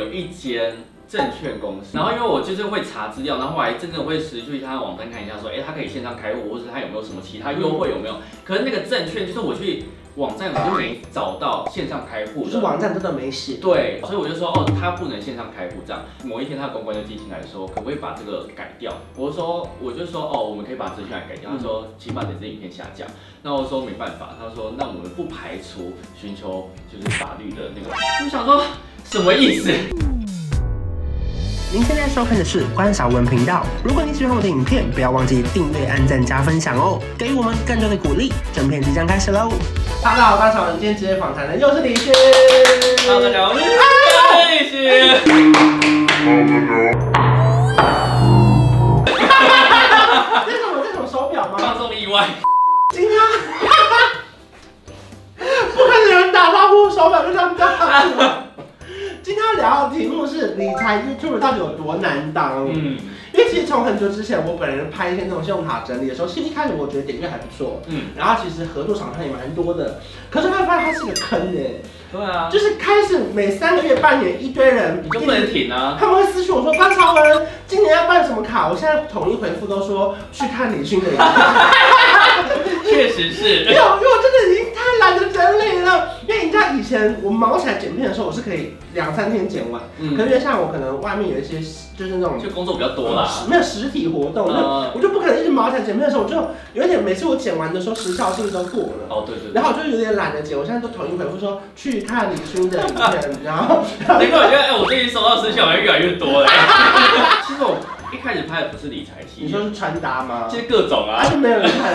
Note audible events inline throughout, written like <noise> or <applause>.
有一间证券公司，然后因为我就是会查资料，然后我还真的会持续去他的网站看一下，说，哎，他可以线上开户，或者他有没有什么其他优惠有没有？可是那个证券就是我去。网站我就没找到线上开户，就是网站真的没写。对，所以我就说哦，他不能线上开户这样。某一天他的公关就寄信来说，可不可以把这个改掉？我就说，我就说哦，我们可以把资讯来改掉。他说，请把这支影片下架。那我说没办法。他说，那我们不排除寻求就是法律的那个。我想说什么意思？您现在收看的是关韶文频道。如果你喜欢我的影片，不要忘记订阅、按赞、加分享哦，给予我们更多的鼓励。整片即将开始喽！大家好，关韶文，今天直接访谈的又是李勋。Hello，大家好，我是李勋。哈哈哈哈这是什么？这种手表吗？放送意外。今天，<laughs> 不可能有人打招呼，手表就这样掉。<laughs> 今天要聊的题目是理财 YouTuber 到底有多难当？嗯，其实从很久之前，我本人拍一些那种信用卡整理的时候，其实一开始我觉得点阅还不错，嗯，然后其实合作厂商也蛮多的，可是后来发现它是个坑哎，对啊，就是开始每三个月半年一堆人，你就不能停啊，他们会私讯我说关韶文，今年要办什么卡？我现在统一回复都说去看李勋的确实是，因为因为我真的已经太懒得整理了。前我忙起来剪片的时候，我是可以两三天剪完。嗯。可是像我可能外面有一些就是那种就工作比较多啦，没有实体活动，嗯、我就不可能一直忙起来剪片的时候，我就有一点每次我剪完的时候时效性都过了。哦，对对，对。然后我就有点懒得剪，我现在都统一回复说去看李叔的影片，然后。<laughs> 难怪我觉得哎，我最近收到私信好像越来越多了。<laughs> 其实我一开始拍的不是理财系，你说是穿搭吗？其实各种啊。还是没有人看。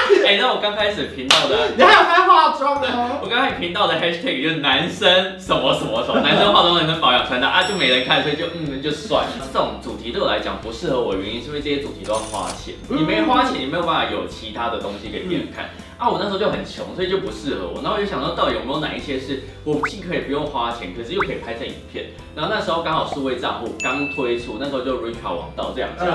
<laughs> 哎，那我刚开始频道的，你还有在化妆的？我刚开始频道的 hashtag 就是男生什么什么什么，男生化妆、男生保养穿搭啊，就没人看，所以就嗯就算了。这种主题对我来讲不适合我，原因是因为这些主题都要花钱，你没花钱，你没有办法有其他的东西给别人看。啊，我那时候就很穷，所以就不适合我。然后我就想到，到底有没有哪一些是我既可以不用花钱，可是又可以拍成影片？然后那时候刚好数位账户刚推出，那时候就 Richart 网道这样子。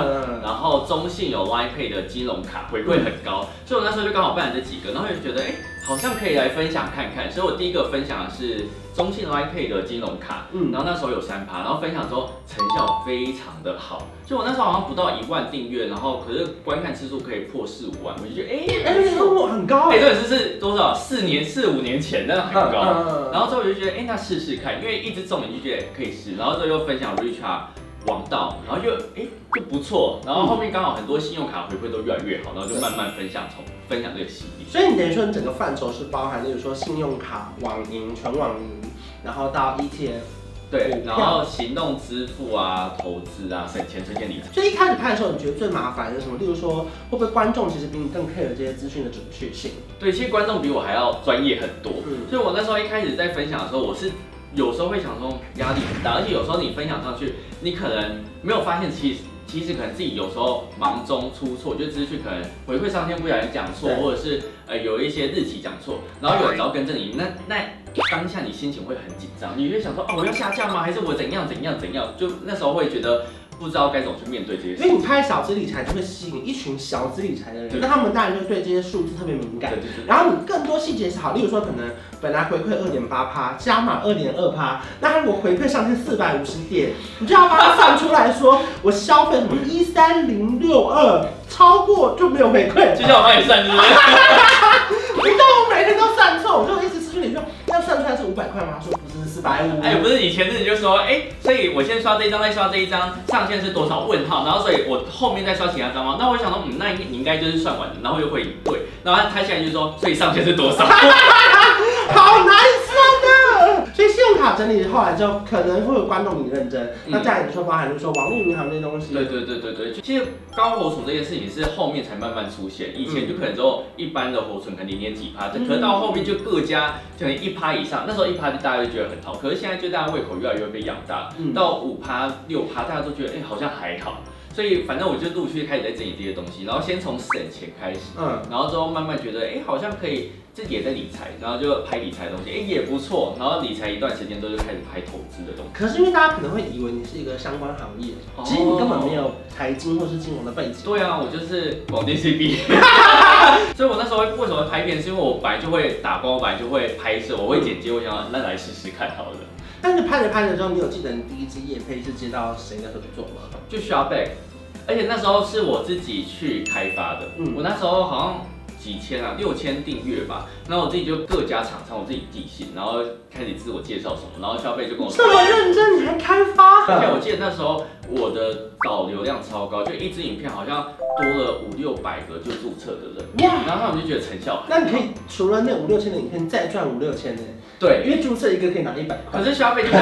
然后中信有 Line Pay 的金融卡回馈很高，所以我那时候就刚好办了这几个，然后就觉得，哎，好像可以来分享看看。所以我第一个分享的是。中信 Line Pay 的金融卡，嗯，然后那时候有三趴，然后分享之后成效非常的好，就我那时候好像不到一万订阅，然后可是观看次数可以破四五万，我就觉得哎哎，这个很高哎，这个是是多少？四年四五年前那很高，然后之后我就觉得哎，那试试看，因为一直中你就觉得可以试，然后之后又分享 Richart。王道，然后就哎就不错，然后后面刚好很多信用卡回馈都越来越好，然后就慢慢分享从分享这个系列。所以你等于说你整个范畴是包含，例如说信用卡、网银、纯网银，然后到 ETF，对，然后行动支付啊、投资啊、省钱、存钱、理财。所以一开始拍的时候，你觉得最麻烦的是什么？例如说，会不会观众其实比你更 care 这些资讯的准确性？对，其实观众比我还要专业很多。嗯，所以我那时候一开始在分享的时候，我是。有时候会想说压力很大，而且有时候你分享上去，你可能没有发现，其实其实可能自己有时候忙中出错，就资讯可能回馈上天不小心讲错，或者是呃有一些日期讲错，然后有人要跟着你，那那当下你心情会很紧张，你会想说哦，我要下架吗？还是我怎样怎样怎样？就那时候会觉得。不知道该怎么去面对这些事，因为你拍小资理财就会吸引一群小资理财的人，那他们当然就对这些数字特别敏感。对对对。然后你更多细节是好，例如说可能本来回馈二点八趴，加码二点二趴，那他如果回馈上限四百五十点，你就要帮他算出来说，我消费什么一三零六二，超过就没有回馈。就叫我帮你算，是不是？<laughs> 你知道我每天都算错，我就一直私讯你说，要算出来是五百块吗？说。四百五，哎，不是你前阵子就说，哎，所以我先刷这一张，再刷这一张，上限是多少？问号，然后所以我后面再刷其他张吗？那我想说，嗯，那你应该就是算完的，然后又会对，然后他现在就说，所以上限是多少？<laughs> 好难信用卡整理后来就可能会有观众你认真，嗯、那再来你说包含就是说网络银行这些东西，对对对对对，其实高活储这件事情是后面才慢慢出现，以前就可能只有一般的活存可能零点几趴，可能到后面就各家可能一趴以上，那时候一趴就大家就觉得很好，可是现在就大家胃口越来越被养大，到五趴六趴大家都觉得哎、欸、好像还好。所以反正我就陆续开始在整理这些东西，然后先从省钱开始，嗯，然后之后慢慢觉得，哎，好像可以自己也在理财，然后就拍理财的东西，哎，也不错。然后理财一段时间之后就开始拍投资的东西。可是因为大家可能会以为你是一个相关行业，其实你根本没有财经或是金融的背景。对啊，我就是广电系毕业，<laughs> 所以我那时候为什么会拍片，是因为我本来就会打光，我本来就会拍摄，我会剪辑，我想那来试试看好了。但是拍着拍着之后，你有记得你第一支夜配是接到谁的合作吗？就 Shopback，而且那时候是我自己去开发的。嗯，我那时候好像。几千啊，六千订阅吧。然后我自己就各家厂商，我自己寄信，然后开始自我介绍什么，然后消费就跟我说这么认真，你还开发？而且我记得那时候我的导流量超高，就一支影片好像多了五六百个就注册的人，哇！然后他们就觉得成效。那你可以除了那五六千的影片，再赚五六千呢？对，因为注册一个可以拿一百块。可是消费就是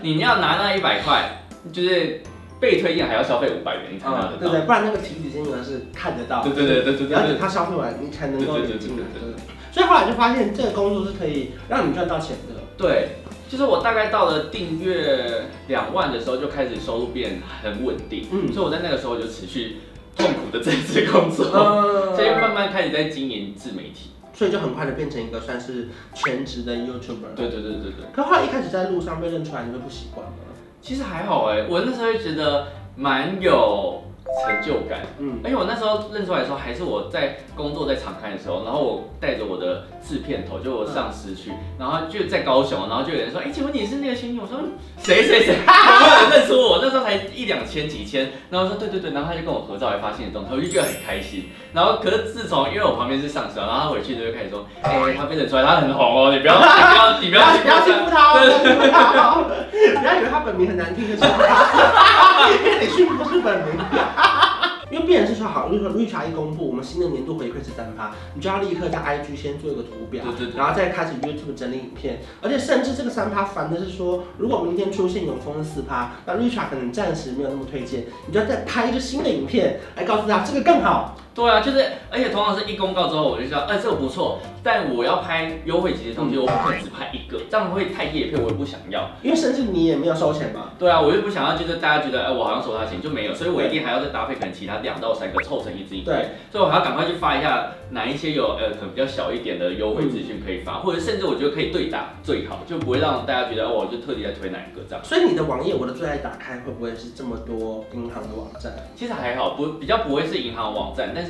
你要拿那一百块，就是。被推荐还要消费五百元，你才拿得到，对对，不然那个体脂金额是看得到。对对对对对，而且他消费完，你才能够领进来。对。所以后来就发现这个工作是可以让你赚到钱的。对，就是我大概到了订阅两万的时候，就开始收入变很稳定。嗯。所以我在那个时候就持续痛苦的在这工作，<laughs> 所以慢慢开始在经营自媒体，所以就很快的变成一个算是全职的 YouTuber。对对对对对。可后来一开始在路上被认出来，你会不习惯吗？其实还好哎，我那时候就觉得蛮有成就感，嗯，而且我那时候认出来的时候，还是我在工作在场勘的时候，然后我带着我的制片头，就我上司去，然后就在高雄，然后就有人说，哎，请问你是那个星星？我说谁谁谁，有没有人认出我？那时候才一两千几千，然后说对对对，然后他就跟我合照，还发现动态，我就觉得很开心。然后可是自从因为我旁边是上司，然后他回去就开始说，哎，他变得出来，他很红哦，你不要你不要 <laughs> 你不要不要欺负他，不要欺负他，不要以为他本名很难听的，<laughs> 因为你去不是本名。<laughs> 因为必然是说好，如果说绿茶一公布，我们新的年度回馈是三趴，你就要立刻在 IG 先做一个图表，对对对，然后再开始 YouTube 整理影片，而且甚至这个三趴烦的是说，如果明天出现永丰的四趴，那绿茶可能暂时没有那么推荐，你就要再拍一个新的影片来告诉他这个更好。对啊，就是，而且通常是一公告之后，我就知道，哎，这个不错，但我要拍优惠级的东西，我不可能只拍一个，这样会太叶片，我也不想要。因为甚至你也没有收钱嘛。对啊，我又不想要，就是大家觉得，哎，我好像收他钱就没有，所以我一定还要再搭配可能其他两到三个凑成一支影片。对，所以我还要赶快去发一下哪一些有呃可能比较小一点的优惠资讯可以发，或者甚至我觉得可以对打最好，就不会让大家觉得，哦，我就特地在推哪一个这样。所以你的网页，我的最爱打开会不会是这么多银行的网站？其实还好，不比较不会是银行网站，但是。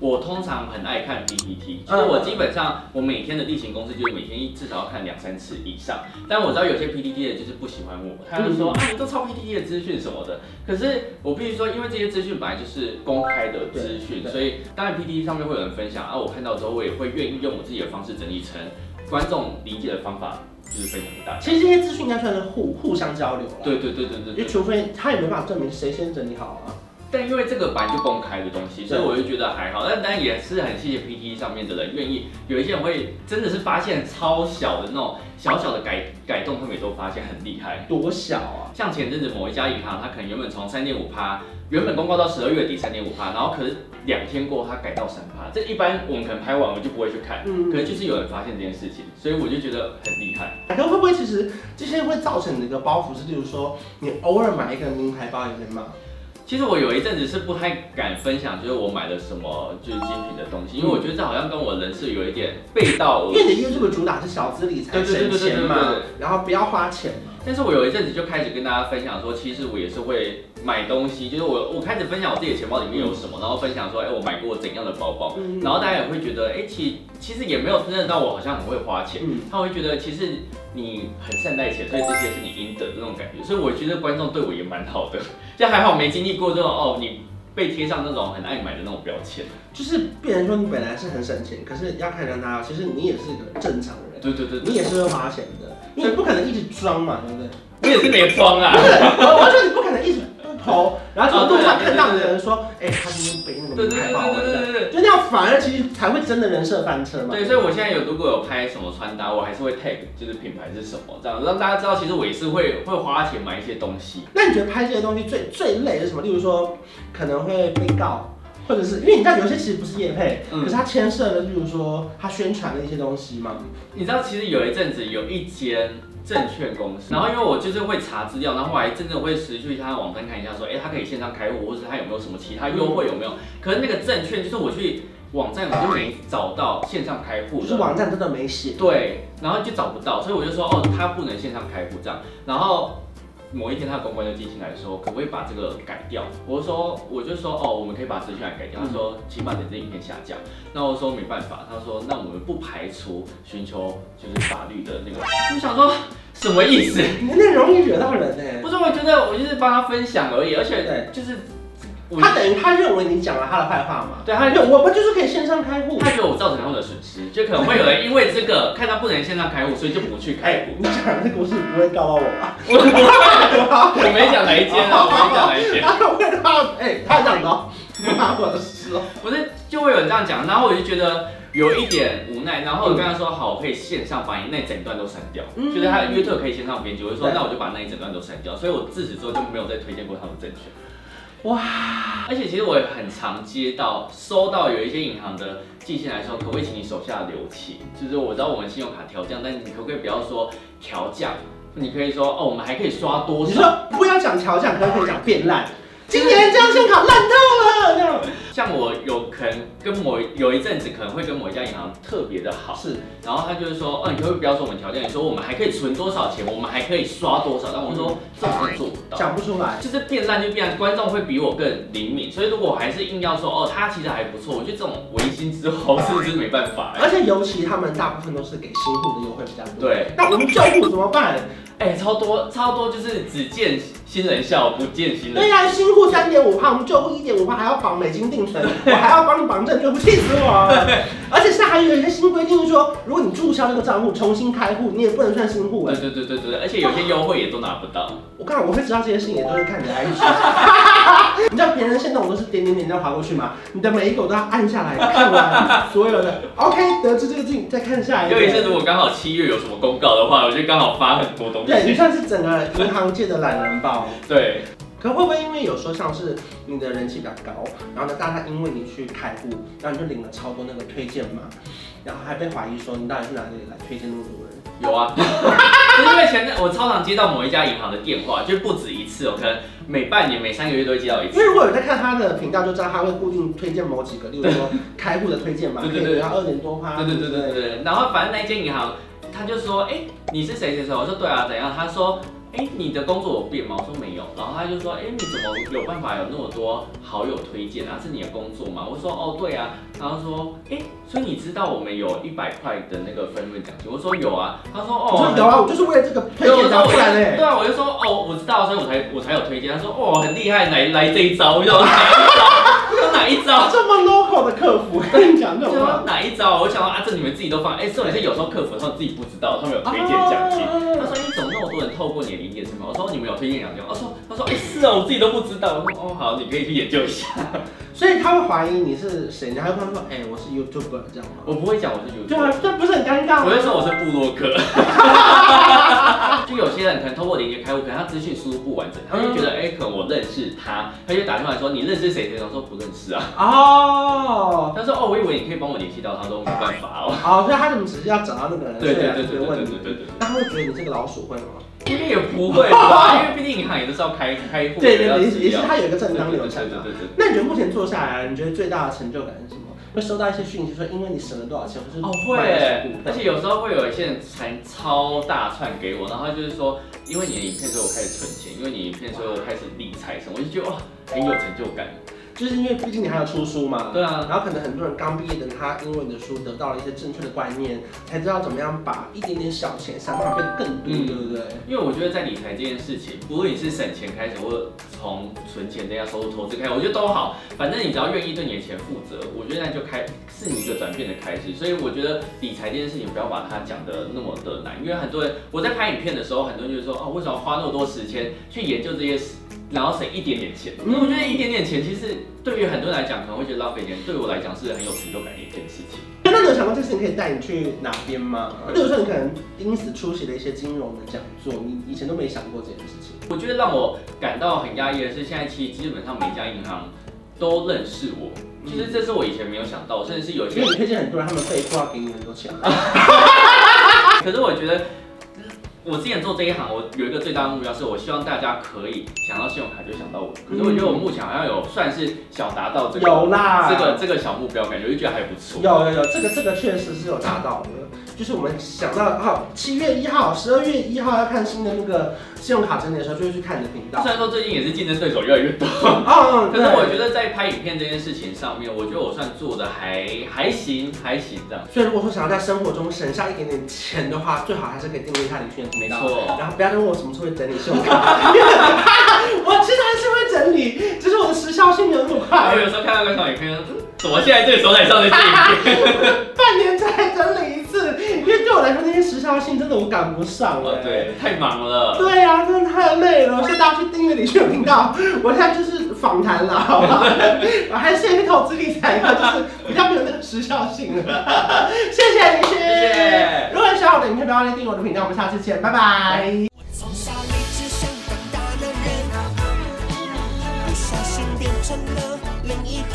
我通常很爱看 PPT，就是我基本上我每天的例行公事就是每天至少要看两三次以上。但我知道有些 PPT 的就是不喜欢我，他就说啊，你都抄 PPT 的资讯什么的。可是我必须说，因为这些资讯本来就是公开的资讯，所以当然 PPT 上面会有人分享啊，我看到之后我也会愿意用我自己的方式整理成观众理解的方法，就是分享给大家。其实这些资讯应该算是互互相交流了。对对对对对，因为除非他也没办法证明谁先整理好啊。但因为这个本来就公开的东西，所以我就觉得还好。但当然也是很谢谢 PTT 上面的人愿意，有一些人会真的是发现超小的那种小小的改改动，他们也都发现很厉害。多小啊！像前阵子某一家银行，它可能原本从三点五趴，原本公告到十二月底三点五趴，然后可是两天过后它改到三趴。这一般我们可能拍完我就不会去看，嗯，可能就是有人发现这件事情，所以我就觉得很厉害。可会不会其实这些会造成的一个包袱是，例如说你偶尔买一个名牌包也可以吗？其实我有一阵子是不太敢分享，就是我买了什么就是精品的东西，因为我觉得这好像跟我人设有一点背道而驰。因为你 YouTube 主打是小资理财，省钱嘛，然后不要花钱嘛。但是我有一阵子就开始跟大家分享说，其实我也是会买东西，就是我我开始分享我自己的钱包里面有什么，然后分享说，哎，我买过怎样的包包，然后大家也会觉得，哎，其其实也没有真正到我好像很会花钱，他会觉得其实你很善待钱，所以这些是你应得的这种感觉，所以我觉得观众对我也蛮好的。就还好没经历过这种哦，你被贴上那种很爱买的那种标签，就是别人说你本来是很省钱，可是要看人家，其实你也是一个正常人，对对对，你也是会花钱的，你不可能一直装嘛，对不对？我也是没装啊，我说你不可能一直。头，然后从路上看到的人说，哎，他今天背那个名牌包，对对对对对，就那样反而其实才会真的人设翻车嘛。对，所以我现在有如果有拍什么穿搭，我还是会 tag 就是品牌是什么，这样让大家知道其实我也是会会花钱买一些东西。那你觉得拍这些东西最最累的是什么？例如说可能会被告，或者是因为你知道有些其实不是业配，可是它牵涉的，例如说它宣传的一些东西嘛。你知道其实有一阵子有一间。证券公司，然后因为我就是会查资料，然后我还真的会实去他的网站看一下，说，哎，他可以线上开户，或者他有没有什么其他优惠有没有？可是那个证券就是我去网站我就没找到线上开户，是网站真的没写。对，然后就找不到，所以我就说，哦，他不能线上开户这样。然后某一天他的公关就寄信来说，可不可以把这个改掉？我就说，我就说，哦，我们可以把资讯来改掉。他说，请把你这影片下架。那我说没办法。他说，那我们不排除寻求就是法律的那个。我想说什么意思？你那容易惹到人呢、欸？不是，我觉得我就是帮他分享而已，而且就是。他等于他认为你讲了他的坏话嘛？对，他认我们就是可以线上开户。他觉得我造成他们的损失，就可能会有人因为这个看到不能线上开户，所以就不去开户。你讲的这个故事不会告到我吧？我不会，我没讲哪一间啊，我没讲哪一间。他会他哎，他讲的，不关我的事哦。不是，就会有人这样讲，然后我就觉得有一点无奈。然后我跟他说好，我可以线上把你那整段都删掉，就是他 YouTube 可以线上编辑，我就说那我就把那一整段都删掉。所以我自此之后就没有再推荐过他们证券。哇！而且其实我也很常接到、收到有一些银行的寄信来说，可不可以请你手下留情？就是我知道我们信用卡调降，但你可不可以不要说调降？你可以说哦，我们还可以刷多少？你说不要讲调降，可不可以讲变烂？今年这张信用卡烂透了，这样。像我有可能跟某有一阵子可能会跟某一家银行特别的好，是，然后他就是说，哦，你可不可以不要说我们条件，你说我们还可以存多少钱，我们还可以刷多少，但我说这我做不到，讲不出来，就是变烂就变烂，观众会比我更灵敏，所以如果我还是硬要说，哦，他其实还不错，我觉得这种违心之后是不是没办法？而且尤其他们大部分都是给新户的优惠比较多，对，那我们旧户怎么办？哎、欸，超多超多，就是只见新人笑，不见新人。对呀、啊，新户三点五趴，我们旧户一点五趴，还要绑美金定存，<laughs> 我还要帮你绑证，就不气死我。而且现在还有一些新规定，说如果你注销那个账户重新开户，你也不能算新户。对对对对对，而且有些优惠也都拿不到。我看我会知道这些事情，也都是看你的 IG。<laughs> 你知道别人现在我都是点点点这样划过去吗？你的每一个我都要按下来看完所有的。OK，得知这个进再看下一个。有一次如果刚好七月有什么公告的话，我就刚好发很多东西。对，你算是整个银行界的懒人包。对。可会不会因为有时候像是你的人气比较高，然后呢，大家因为你去开户，然后你就领了超多那个推荐码，然后还被怀疑说你到底是哪里来推荐那么多人？有啊，<laughs> 就是因为前阵我超常接到某一家银行的电话，就不止一次哦，可能每半年、每三个月都会接到一次。因为如果有在看他的频道，就知道他会固定推荐某几个，例如说开户的推荐码，对对对，然后二点多趴，对对对对对，然后反正那间银行他就说，哎，你是谁谁谁？我说对啊，怎样？他说。哎，你的工作有变吗？我说没有，然后他就说，哎，你怎么有办法有那么多好友推荐啊？是你的工作吗？我说，哦，对啊。然后说，哎，所以你知道我们有一百块的那个分润奖金？我说有啊。他说，哦，我说有啊，我就是为了这个推荐才过来的。对啊，我就说，哦，我知道，所以我才我才有推荐。他说，哦，很厉害，来来这一招，我说哪一招？<laughs> 哪一招？这么的客服，<laughs> 跟你讲，这么哪一招？我想说啊，这你们自己都放，哎，重点是有时候客服他们自己不知道，他们有推荐奖金。他说，你怎么那么多人透过你的？理解是吗？我说你们有推荐奖金，我说他说哎、欸、是啊，我自己都不知道。我说哦好，你可以去研究一下。<laughs> 所以他会怀疑你是谁，你还会说哎、欸、我是 YouTuber 这样吗？我不会讲我是 YouTuber。对啊，这不是很尴尬吗？我会说我是部落客。就有些人可能通过连接开户，可能他资讯输入不完整，他就觉得哎、欸、可能我认识他，他就打电话说你认识谁谁？我说不认识啊。哦。他说哦，我以为你可以帮我联系到他，说没办法哦。好，<laughs> 所以他怎么只是要找到那个人？对对对对对对对对对。那他会觉得你这个老鼠会吗？应该也不会吧，<laughs> 因为毕竟银行也都是要开开户。对对对，也是他有一个正当流程的。对对对。那你觉得目前做下来，你觉得最大的成就感是什么？会收到一些讯息说，因为你省了多少钱，或是哦会，而且有时候会有一些人传超大串给我，然后就是说，因为你的影片，所以我开始存钱，因为你影片，所以我开始理财什么，我就觉得哇，很有成就感。就是因为毕竟你还要出书嘛，对啊，然后可能很多人刚毕业的他，因为你的书得到了一些正确的观念，才知道怎么样把一点点小钱想办法变得更多，嗯、对不对？因为我觉得在理财这件事情，不论你是省钱开始，或者从存钱这样收入投资开始，我觉得都好，反正你只要愿意对你的钱负责，我觉得那就开是你一个转变的开始。所以我觉得理财这件事情不要把它讲得那么的难，因为很多人我在拍影片的时候，很多人就说哦，为什么花那么多时间去研究这些事？然后省一点点钱，因为我觉得一点点钱其实对于很多人来讲可能会觉得浪费钱，对我来讲是很有成就感的一件事情。那你有想过这事情可以带你去哪边吗？例如说你可能因此出席了一些金融的讲座，你以前都没想过这件事情。我觉得让我感到很压抑的是，现在其实基本上每家银行都认识我，其实这是我以前没有想到，甚至是有些因为你推荐很多人，他们被迫要给你很多钱。<laughs> <laughs> 可是我觉得。我之前做这一行，我有一个最大的目标，是我希望大家可以想到信用卡就想到我。可是我觉得我目前好像有算是小达到这个，有啦，这个这个小目标，感觉就觉得还不错。有有有，这个这个确实是有达到的。就是我们想到，好，七月一号、十二月一号要看新的那个信用卡整理的时候，就会去看你的频道。虽然说最近也是竞争对手越来越多，哦 <laughs> <laughs> 可是我觉得在拍影片这件事情上面，我觉得我算做的还还行，还行这样。所以如果说想要在生活中省下一点点钱的话，最好还是可以订阅一下李勋的频道。没错。然后不要再问我什么时候会整理信用卡，<laughs> 我其实还是会整理，只是我的时效性没有那么快。我有时候看到个小影片，怎么现在这个手在上的这影片，半年才整理因为对我来说那些时效性真的我赶不上了。对，太忙了。对呀、啊，真的太累了，所以大家去订阅李勋的频道。我现在就是访谈了，好吧？我还是一些投资理财课，就是比较没有那个时效性了。谢谢李勋。谢谢。如果喜欢我的影片，不要忘记订阅我的频道。我们下次见，拜拜。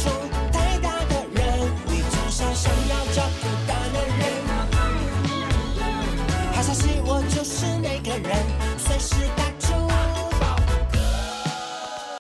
我人。